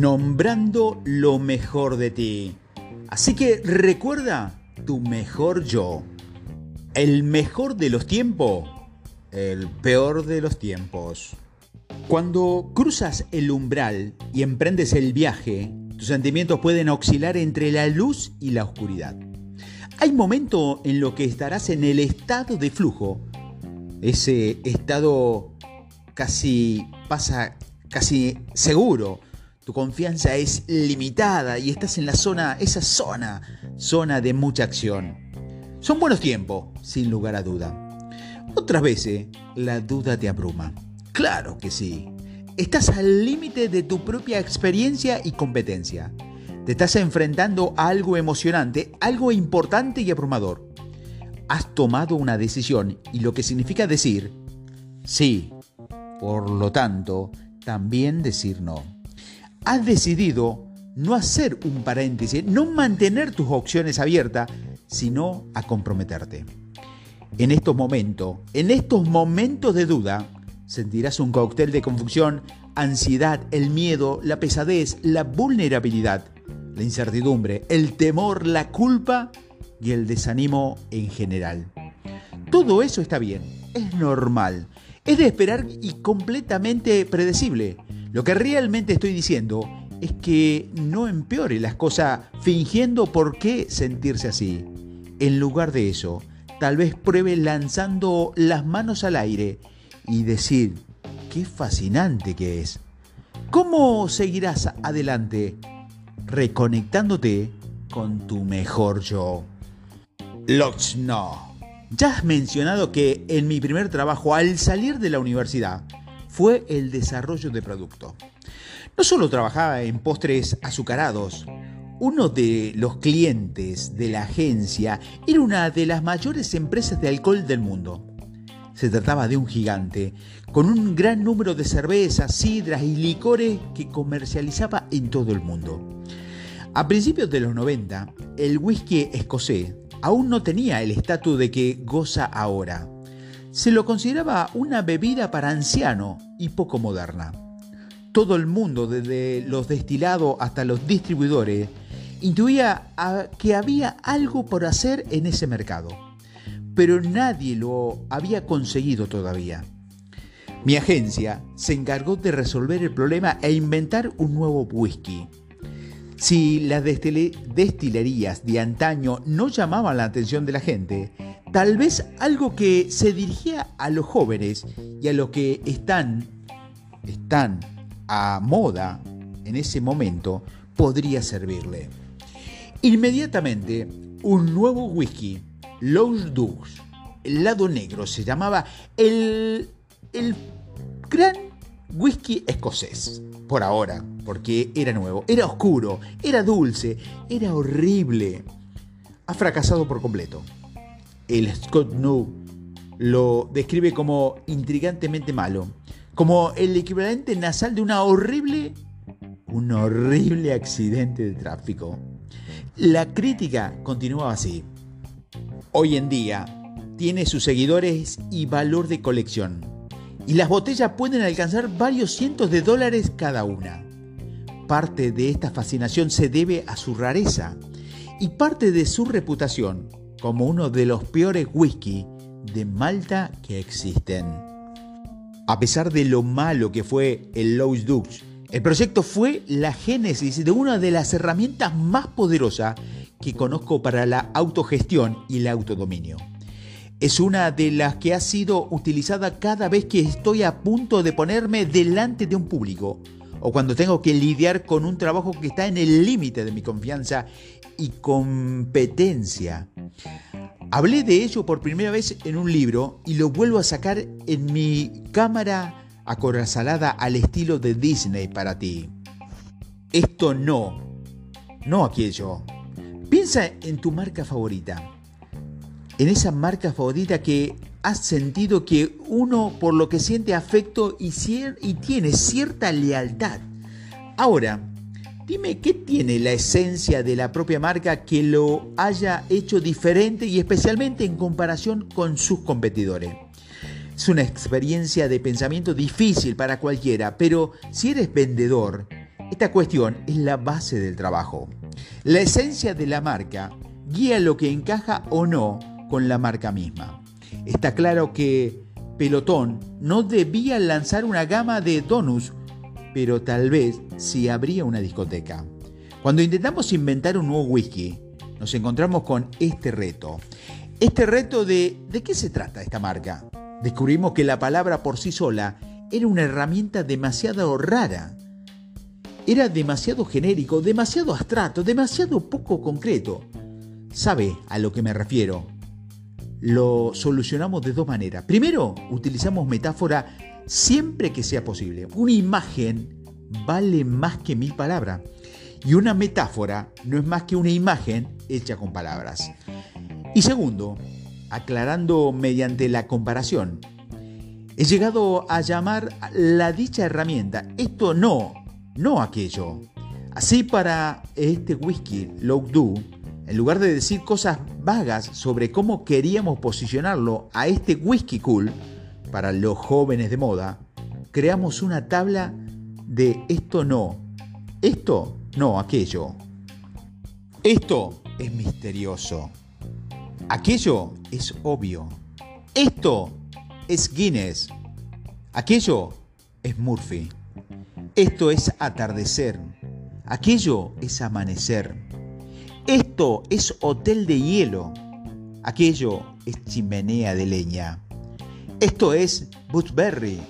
nombrando lo mejor de ti. Así que recuerda tu mejor yo. El mejor de los tiempos, el peor de los tiempos. Cuando cruzas el umbral y emprendes el viaje, tus sentimientos pueden oscilar entre la luz y la oscuridad. Hay momentos en los que estarás en el estado de flujo, ese estado casi pasa casi seguro, tu confianza es limitada y estás en la zona, esa zona, zona de mucha acción. Son buenos tiempos, sin lugar a duda. Otras veces, la duda te abruma. Claro que sí. Estás al límite de tu propia experiencia y competencia. Te estás enfrentando a algo emocionante, algo importante y abrumador. Has tomado una decisión y lo que significa decir sí. Por lo tanto, también decir no has decidido no hacer un paréntesis, no mantener tus opciones abiertas, sino a comprometerte. En estos momentos, en estos momentos de duda, sentirás un cóctel de confusión, ansiedad, el miedo, la pesadez, la vulnerabilidad, la incertidumbre, el temor, la culpa y el desánimo en general. Todo eso está bien, es normal, es de esperar y completamente predecible. Lo que realmente estoy diciendo es que no empeore las cosas fingiendo por qué sentirse así. En lugar de eso, tal vez pruebe lanzando las manos al aire y decir, qué fascinante que es. ¿Cómo seguirás adelante? Reconectándote con tu mejor yo. no. Ya has mencionado que en mi primer trabajo al salir de la universidad fue el desarrollo de producto. No solo trabajaba en postres azucarados, uno de los clientes de la agencia era una de las mayores empresas de alcohol del mundo. Se trataba de un gigante, con un gran número de cervezas, sidras y licores que comercializaba en todo el mundo. A principios de los 90, el whisky escocés aún no tenía el estatus de que goza ahora se lo consideraba una bebida para anciano y poco moderna. Todo el mundo, desde los destilados hasta los distribuidores, intuía que había algo por hacer en ese mercado, pero nadie lo había conseguido todavía. Mi agencia se encargó de resolver el problema e inventar un nuevo whisky. Si las destilerías de antaño no llamaban la atención de la gente, Tal vez algo que se dirigía a los jóvenes y a los que están, están a moda en ese momento podría servirle. Inmediatamente, un nuevo whisky, Los Dogs, el lado negro, se llamaba el, el gran whisky escocés, por ahora, porque era nuevo, era oscuro, era dulce, era horrible. Ha fracasado por completo el Scott New lo describe como intrigantemente malo, como el equivalente nasal de una horrible, un horrible accidente de tráfico. La crítica continúa así. Hoy en día tiene sus seguidores y valor de colección, y las botellas pueden alcanzar varios cientos de dólares cada una. Parte de esta fascinación se debe a su rareza y parte de su reputación como uno de los peores whisky de Malta que existen. A pesar de lo malo que fue el Lowe's Dukes, el proyecto fue la génesis de una de las herramientas más poderosas que conozco para la autogestión y el autodominio. Es una de las que ha sido utilizada cada vez que estoy a punto de ponerme delante de un público o cuando tengo que lidiar con un trabajo que está en el límite de mi confianza y competencia. Hablé de ello por primera vez en un libro y lo vuelvo a sacar en mi cámara acorazalada al estilo de Disney para ti. Esto no, no aquello. Piensa en tu marca favorita. En esa marca favorita que has sentido que uno por lo que siente afecto y, y tiene cierta lealtad. Ahora, Dime qué tiene la esencia de la propia marca que lo haya hecho diferente y especialmente en comparación con sus competidores. Es una experiencia de pensamiento difícil para cualquiera, pero si eres vendedor Esta cuestión es la base del trabajo. La esencia de la marca guía lo que encaja o no con la marca misma. Está claro que Pelotón no debía lanzar una gama de donuts, pero tal vez sí habría una discoteca. Cuando intentamos inventar un nuevo whisky, nos encontramos con este reto. Este reto de ¿de qué se trata esta marca? Descubrimos que la palabra por sí sola era una herramienta demasiado rara. Era demasiado genérico, demasiado abstracto, demasiado poco concreto. ¿Sabe a lo que me refiero? Lo solucionamos de dos maneras. Primero, utilizamos metáfora siempre que sea posible. Una imagen vale más que mil palabras. Y una metáfora no es más que una imagen hecha con palabras. Y segundo, aclarando mediante la comparación, he llegado a llamar la dicha herramienta esto no, no aquello. Así para este whisky Low Do, en lugar de decir cosas vagas sobre cómo queríamos posicionarlo a este whisky cool para los jóvenes de moda, creamos una tabla de esto no, esto no aquello. Esto es misterioso. Aquello es obvio. Esto es Guinness. Aquello es Murphy. Esto es atardecer. Aquello es amanecer. Esto es hotel de hielo. Aquello es chimenea de leña. Esto es Butberry.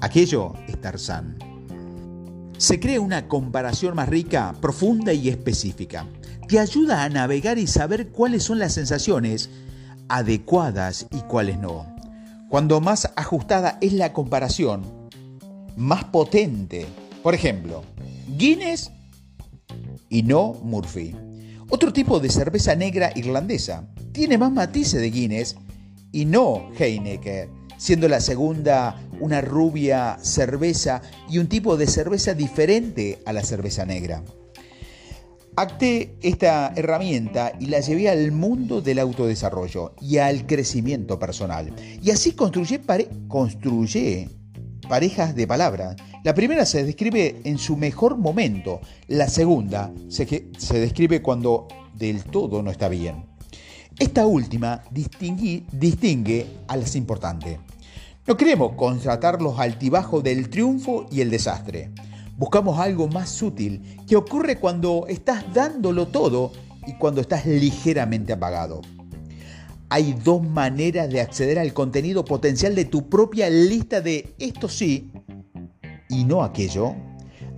Aquello es Tarzán se crea una comparación más rica, profunda y específica. Te ayuda a navegar y saber cuáles son las sensaciones adecuadas y cuáles no. Cuando más ajustada es la comparación, más potente. Por ejemplo, Guinness y no Murphy. Otro tipo de cerveza negra irlandesa. Tiene más matices de Guinness y no Heineken siendo la segunda una rubia cerveza y un tipo de cerveza diferente a la cerveza negra. Acté esta herramienta y la llevé al mundo del autodesarrollo y al crecimiento personal. Y así construye, parejas de palabra. La primera se describe en su mejor momento, la segunda se, se describe cuando del todo no está bien. Esta última distingue a las importantes. No queremos constatar los altibajos del triunfo y el desastre. Buscamos algo más sutil que ocurre cuando estás dándolo todo y cuando estás ligeramente apagado. Hay dos maneras de acceder al contenido potencial de tu propia lista de esto sí y no aquello.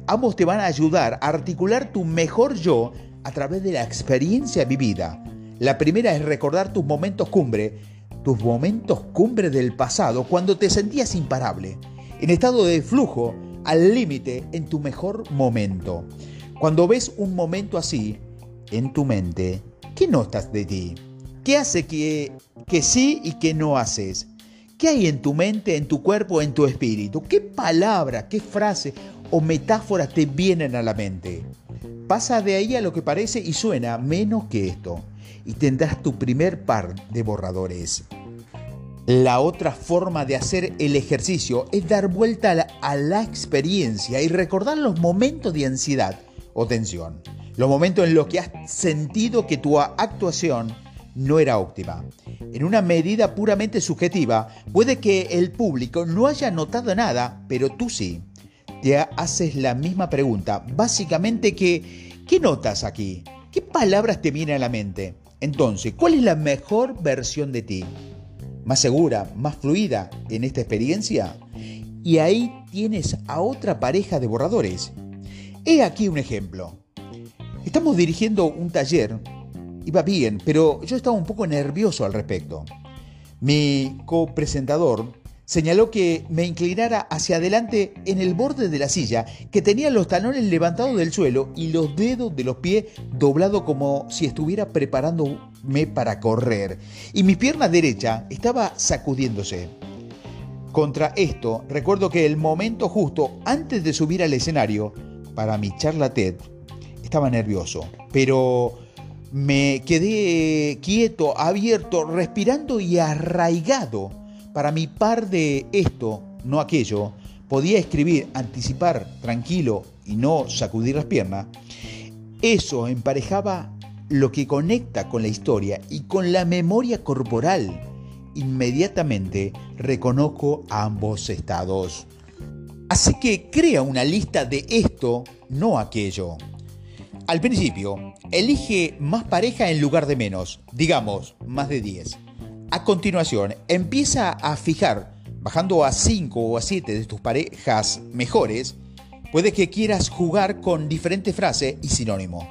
Ambos te van a ayudar a articular tu mejor yo a través de la experiencia vivida la primera es recordar tus momentos cumbre, tus momentos cumbre del pasado, cuando te sentías imparable, en estado de flujo, al límite, en tu mejor momento. Cuando ves un momento así, en tu mente, ¿qué notas de ti? ¿Qué hace que, que sí y que no haces? ¿Qué hay en tu mente, en tu cuerpo, en tu espíritu? ¿Qué palabra, qué frase o metáfora te vienen a la mente? Pasa de ahí a lo que parece y suena menos que esto y tendrás tu primer par de borradores. La otra forma de hacer el ejercicio es dar vuelta a la, experiencia y recordar los momentos de ansiedad o tensión, los momentos en los que has sentido que tu actuación no era óptima. En una medida puramente subjetiva, puede que el público no haya notado nada, pero tú sí. Te haces la misma pregunta, básicamente que, ¿qué notas aquí? ¿Qué palabras te vienen a la mente? Entonces, ¿cuál es la mejor versión de ti? ¿Más segura, más fluida en esta experiencia? Y ahí tienes a otra pareja de borradores. He aquí un ejemplo. Estamos dirigiendo un taller, iba bien, pero yo estaba un poco nervioso al respecto. Mi copresentador Señaló que me inclinara hacia adelante en el borde de la silla, que tenía los talones levantados del suelo y los dedos de los pies doblados como si estuviera preparándome para correr, y mi pierna derecha estaba sacudiéndose. Contra esto, recuerdo que el momento justo antes de subir al escenario para mi charla TED, estaba nervioso, pero me quedé quieto, abierto, respirando y arraigado para mi par de esto, no aquello, podía escribir, anticipar, tranquilo y no sacudir las piernas, eso emparejaba lo que conecta con la historia y con la memoria corporal. Inmediatamente reconozco ambos estados. Así que crea una lista de esto, no aquello. Al principio, elige más pareja en lugar de menos, digamos, más de 10. A continuación, empieza a fijar, bajando a 5 o a 7 de tus parejas mejores, puede que quieras jugar con diferentes frases y sinónimos.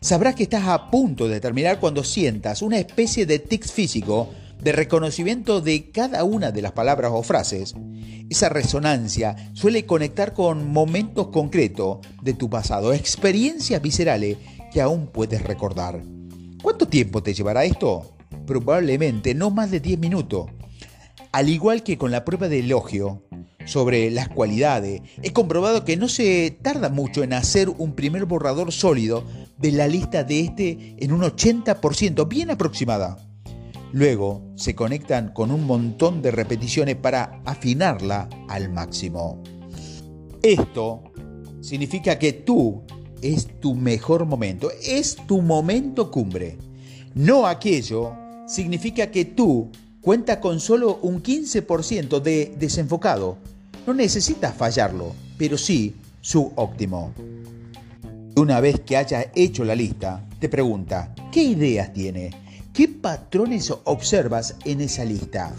Sabrás que estás a punto de terminar cuando sientas una especie de tic físico de reconocimiento de cada una de las palabras o frases, esa resonancia suele conectar con momentos concretos de tu pasado, experiencias viscerales que aún puedes recordar. ¿Cuánto tiempo te llevará esto? Probablemente no más de 10 minutos. Al igual que con la prueba de elogio sobre las cualidades, he comprobado que no se tarda mucho en hacer un primer borrador sólido de la lista de este en un 80%, bien aproximada. Luego se conectan con un montón de repeticiones para afinarla al máximo. Esto significa que tú es tu mejor momento, es tu momento cumbre. No aquello significa que tú cuenta con solo un 15% de desenfocado. No necesitas fallarlo, pero sí su óptimo. Una vez que haya hecho la lista, te pregunta, ¿qué ideas tiene? ¿Qué patrones observas en esa lista?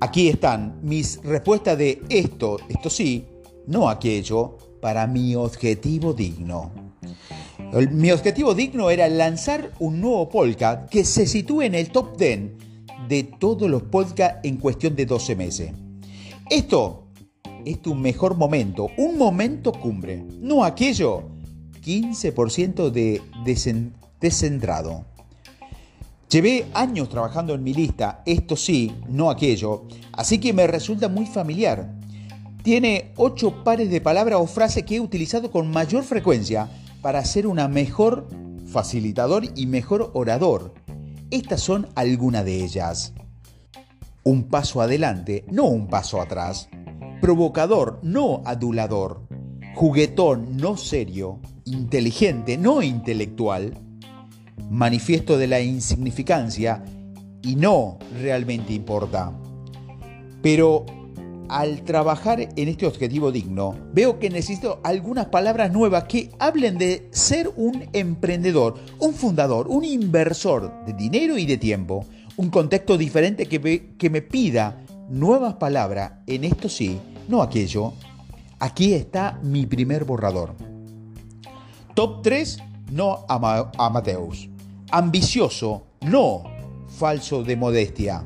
Aquí están mis respuestas de esto, esto sí, no aquello, para mi objetivo digno. Mi objetivo digno era lanzar un nuevo podcast que se sitúe en el top 10 de todos los podcasts en cuestión de 12 meses. Esto es tu mejor momento, un momento cumbre, no aquello 15% de descentrado. Llevé años trabajando en mi lista, esto sí, no aquello, así que me resulta muy familiar. Tiene ocho pares de palabras o frases que he utilizado con mayor frecuencia para ser una mejor facilitador y mejor orador. Estas son algunas de ellas. Un paso adelante, no un paso atrás. Provocador, no adulador. Juguetón, no serio. Inteligente, no intelectual manifiesto de la insignificancia y no realmente importa. Pero al trabajar en este objetivo digno, veo que necesito algunas palabras nuevas que hablen de ser un emprendedor, un fundador, un inversor de dinero y de tiempo, un contexto diferente que que me pida nuevas palabras en esto sí, no aquello. Aquí está mi primer borrador. Top 3, no Amateus ambicioso, no falso de modestia.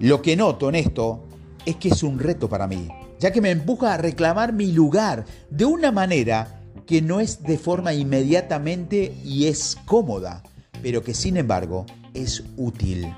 Lo que noto en esto es que es un reto para mí, ya que me empuja a reclamar mi lugar de una manera que no es de forma inmediatamente y es cómoda, pero que sin embargo es útil.